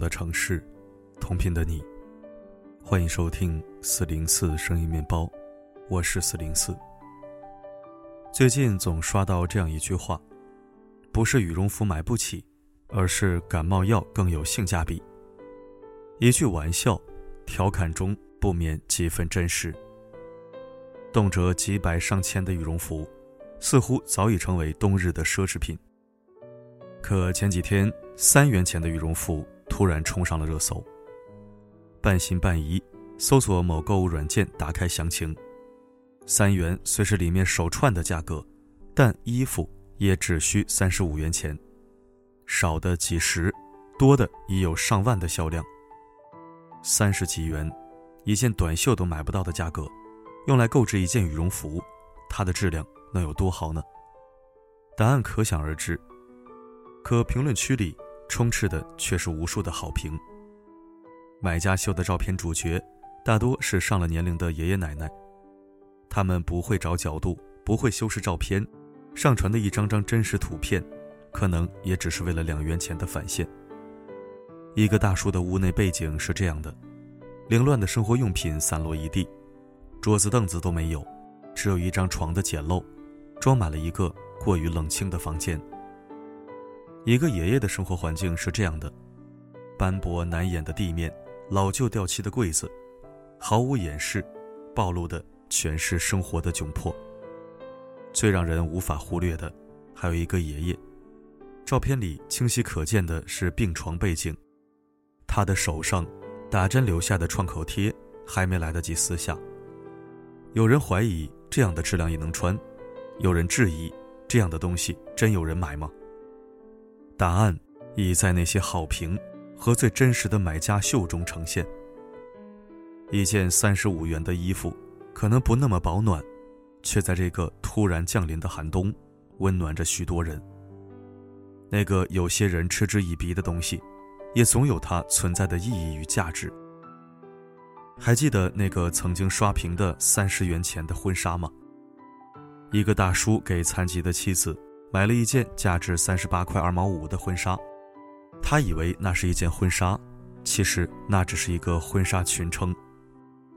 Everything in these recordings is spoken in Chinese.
的城市，同频的你，欢迎收听四零四声音面包，我是四零四。最近总刷到这样一句话：不是羽绒服买不起，而是感冒药更有性价比。一句玩笑，调侃中不免几分真实。动辄几百上千的羽绒服，似乎早已成为冬日的奢侈品。可前几天，三元钱的羽绒服突然冲上了热搜。半信半疑，搜索某购物软件，打开详情。三元虽是里面首串的价格，但衣服也只需三十五元钱，少的几十，多的已有上万的销量。三十几元，一件短袖都买不到的价格，用来购置一件羽绒服，它的质量能有多好呢？答案可想而知。可评论区里充斥的却是无数的好评。买家秀的照片主角大多是上了年龄的爷爷奶奶，他们不会找角度，不会修饰照片，上传的一张张真实图片，可能也只是为了两元钱的返现。一个大叔的屋内背景是这样的：凌乱的生活用品散落一地，桌子凳子都没有，只有一张床的简陋，装满了一个过于冷清的房间。一个爷爷的生活环境是这样的：斑驳难掩的地面，老旧掉漆的柜子，毫无掩饰，暴露的全是生活的窘迫。最让人无法忽略的，还有一个爷爷，照片里清晰可见的是病床背景，他的手上打针留下的创口贴还没来得及撕下。有人怀疑这样的质量也能穿，有人质疑这样的东西真有人买吗？答案已在那些好评和最真实的买家秀中呈现。一件三十五元的衣服，可能不那么保暖，却在这个突然降临的寒冬，温暖着许多人。那个有些人嗤之以鼻的东西，也总有它存在的意义与价值。还记得那个曾经刷屏的三十元钱的婚纱吗？一个大叔给残疾的妻子。买了一件价值三十八块二毛五的婚纱，他以为那是一件婚纱，其实那只是一个婚纱裙撑，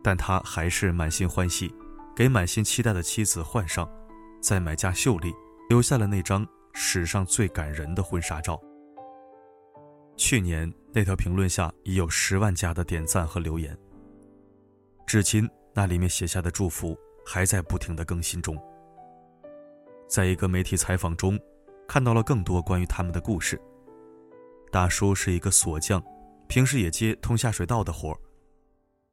但他还是满心欢喜，给满心期待的妻子换上，在买家秀里留下了那张史上最感人的婚纱照。去年那条评论下已有十万加的点赞和留言，至今那里面写下的祝福还在不停的更新中。在一个媒体采访中，看到了更多关于他们的故事。大叔是一个锁匠，平时也接通下水道的活儿。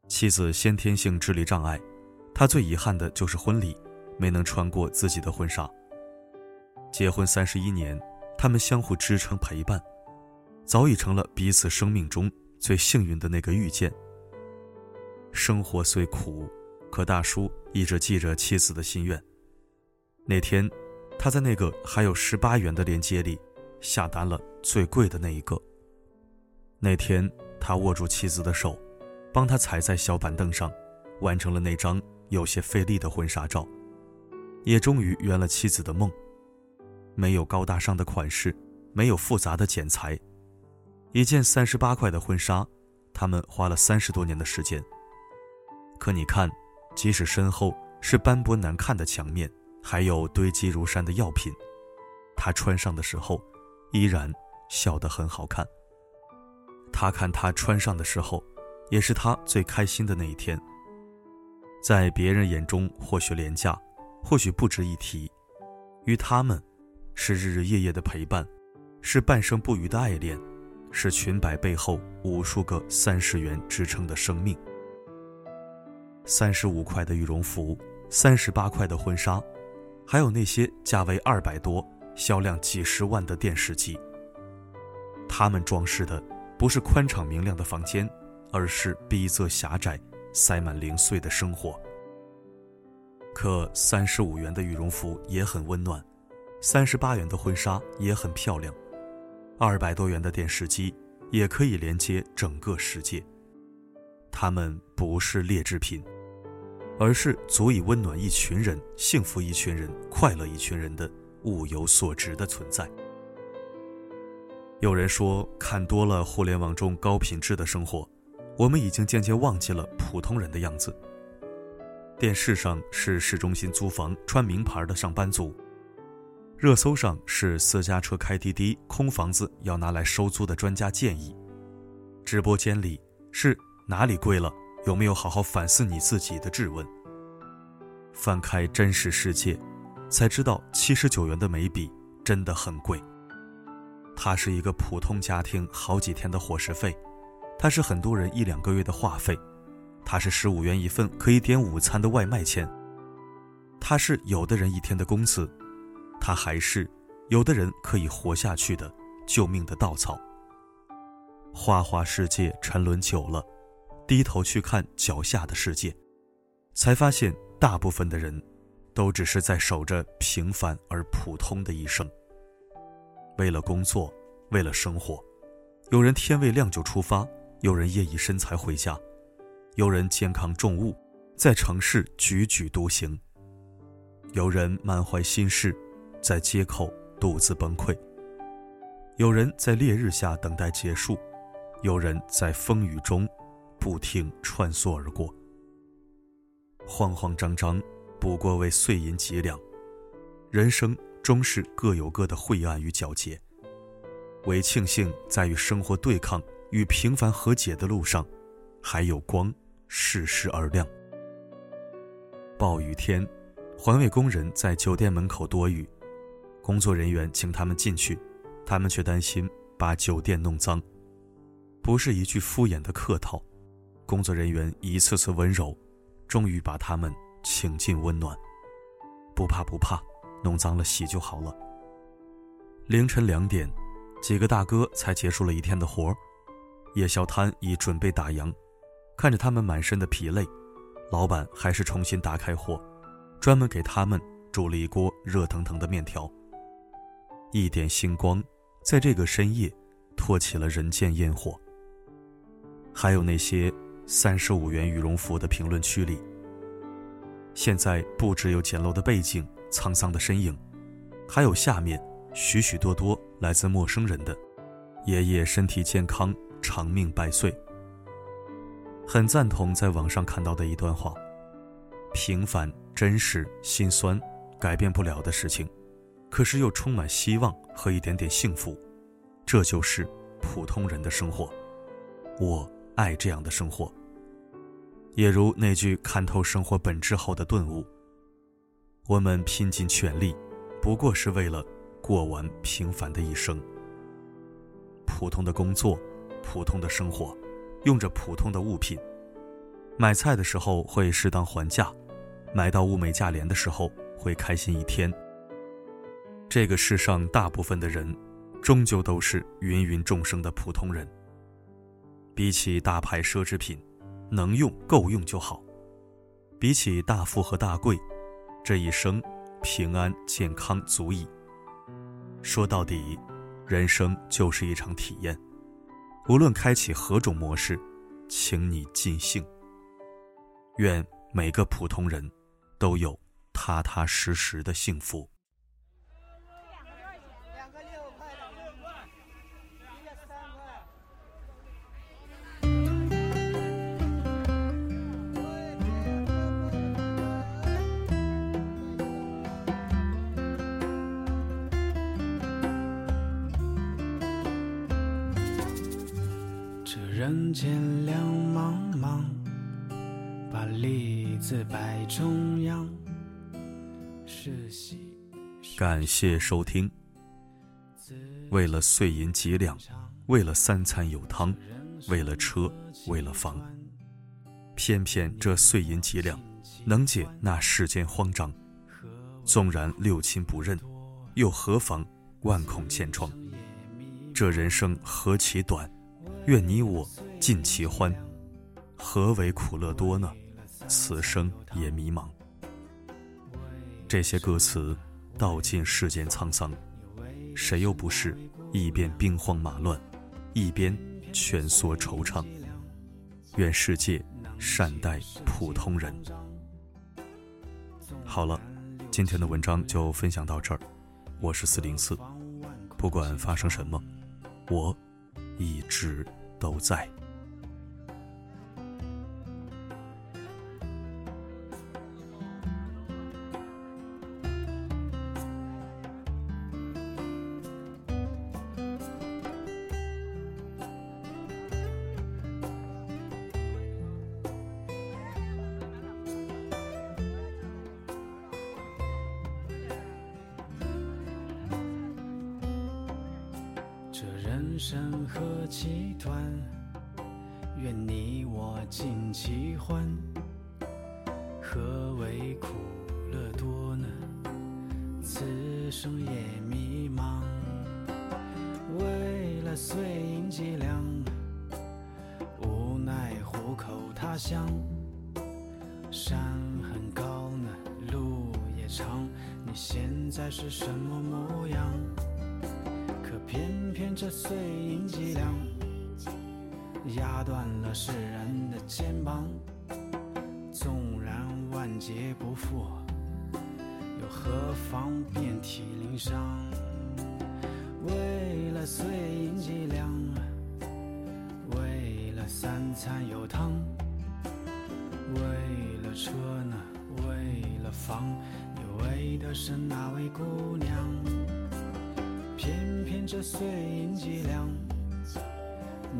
妻子先天性智力障碍，他最遗憾的就是婚礼没能穿过自己的婚纱。结婚三十一年，他们相互支撑陪伴，早已成了彼此生命中最幸运的那个遇见。生活虽苦，可大叔一直记着妻子的心愿。那天。他在那个还有十八元的链接里下单了最贵的那一个。那天，他握住妻子的手，帮她踩在小板凳上，完成了那张有些费力的婚纱照，也终于圆了妻子的梦。没有高大上的款式，没有复杂的剪裁，一件三十八块的婚纱，他们花了三十多年的时间。可你看，即使身后是斑驳难看的墙面。还有堆积如山的药品，他穿上的时候，依然笑得很好看。他看他穿上的时候，也是他最开心的那一天。在别人眼中或许廉价，或许不值一提，于他们，是日日夜夜的陪伴，是半生不渝的爱恋，是裙摆背后无数个三十元支撑的生命。三十五块的羽绒服，三十八块的婚纱。还有那些价位二百多、销量几十万的电视机，他们装饰的不是宽敞明亮的房间，而是逼仄狭窄、塞满零碎的生活。可三十五元的羽绒服也很温暖，三十八元的婚纱也很漂亮，二百多元的电视机也可以连接整个世界。它们不是劣质品。而是足以温暖一群人、幸福一群人、快乐一群人的物有所值的存在。有人说，看多了互联网中高品质的生活，我们已经渐渐忘记了普通人的样子。电视上是市中心租房、穿名牌的上班族，热搜上是私家车开滴滴、空房子要拿来收租的专家建议，直播间里是哪里贵了，有没有好好反思你自己的质问。翻开真实世界，才知道七十九元的眉笔真的很贵。它是一个普通家庭好几天的伙食费，它是很多人一两个月的话费，它是十五元一份可以点午餐的外卖钱，它是有的人一天的工资，它还是有的人可以活下去的救命的稻草。花花世界沉沦久了，低头去看脚下的世界，才发现大部分的人，都只是在守着平凡而普通的一生。为了工作，为了生活，有人天未亮就出发，有人夜已深才回家，有人肩扛重物，在城市踽踽独行，有人满怀心事，在街口独自崩溃，有人在烈日下等待结束，有人在风雨中不停穿梭而过，慌慌张张，不过为碎银几两，人生。终是各有各的晦暗与皎洁。唯庆幸，在与生活对抗、与平凡和解的路上，还有光，适时而亮。暴雨天，环卫工人在酒店门口躲雨，工作人员请他们进去，他们却担心把酒店弄脏。不是一句敷衍的客套，工作人员一次次温柔，终于把他们请进温暖。不怕不怕。弄脏了洗就好了。凌晨两点，几个大哥才结束了一天的活儿，夜宵摊已准备打烊。看着他们满身的疲累，老板还是重新打开火，专门给他们煮了一锅热腾腾的面条。一点星光，在这个深夜，托起了人间烟火。还有那些三十五元羽绒服的评论区里，现在不只有简陋的背景。沧桑的身影，还有下面许许多多来自陌生人的“爷爷身体健康，长命百岁”。很赞同在网上看到的一段话：平凡、真实、心酸，改变不了的事情，可是又充满希望和一点点幸福，这就是普通人的生活。我爱这样的生活。也如那句看透生活本质后的顿悟。我们拼尽全力，不过是为了过完平凡的一生。普通的工作，普通的生活，用着普通的物品。买菜的时候会适当还价，买到物美价廉的时候会开心一天。这个世上大部分的人，终究都是芸芸众生的普通人。比起大牌奢侈品，能用够用就好；比起大富和大贵。这一生，平安健康足矣。说到底，人生就是一场体验。无论开启何种模式，请你尽兴。愿每个普通人都有踏踏实实的幸福。把栗子摆中央。是喜感谢收听。为了碎银几两，为了三餐有汤，为了车，为了房，偏偏这碎银几两能解那世间慌张。纵然六亲不认，又何妨万孔千疮？这人生何其短！愿你我尽其欢，何为苦乐多呢？此生也迷茫。这些歌词道尽世间沧桑，谁又不是一边兵荒马乱，一边蜷缩惆怅？愿世界善待普通人。好了，今天的文章就分享到这儿。我是四零四，不管发生什么。我一直都在。生何其短，愿你我尽其欢。何为苦乐多呢？此生也迷茫。为了碎银几两，无奈虎口他乡。山很高呢，路也长，你现在是什么模样？偏偏这碎银几两，压断了世人的肩膀。纵然万劫不复，又何妨遍体鳞伤？为了碎银几两，为了三餐有汤，为了车呢，为了房，你为的是哪位姑娘？偏偏这碎银几两，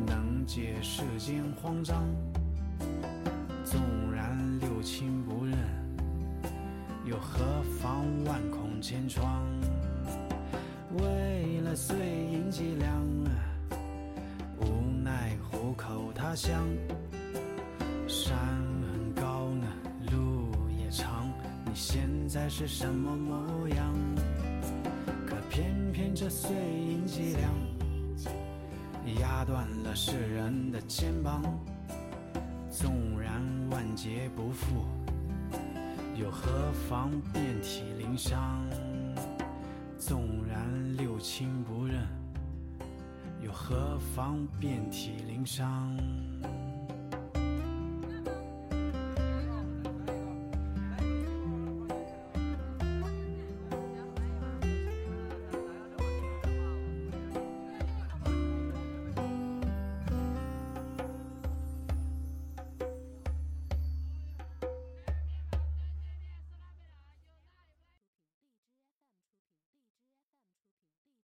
能解世间慌张。纵然六亲不认，又何妨万孔千疮？为了碎银几两，无奈虎口他乡。山很高呢，路也长，你现在是什么模样？偏偏这碎银几两，压断了世人的肩膀。纵然万劫不复，又何妨遍体鳞伤？纵然六亲不认，又何妨遍体鳞伤？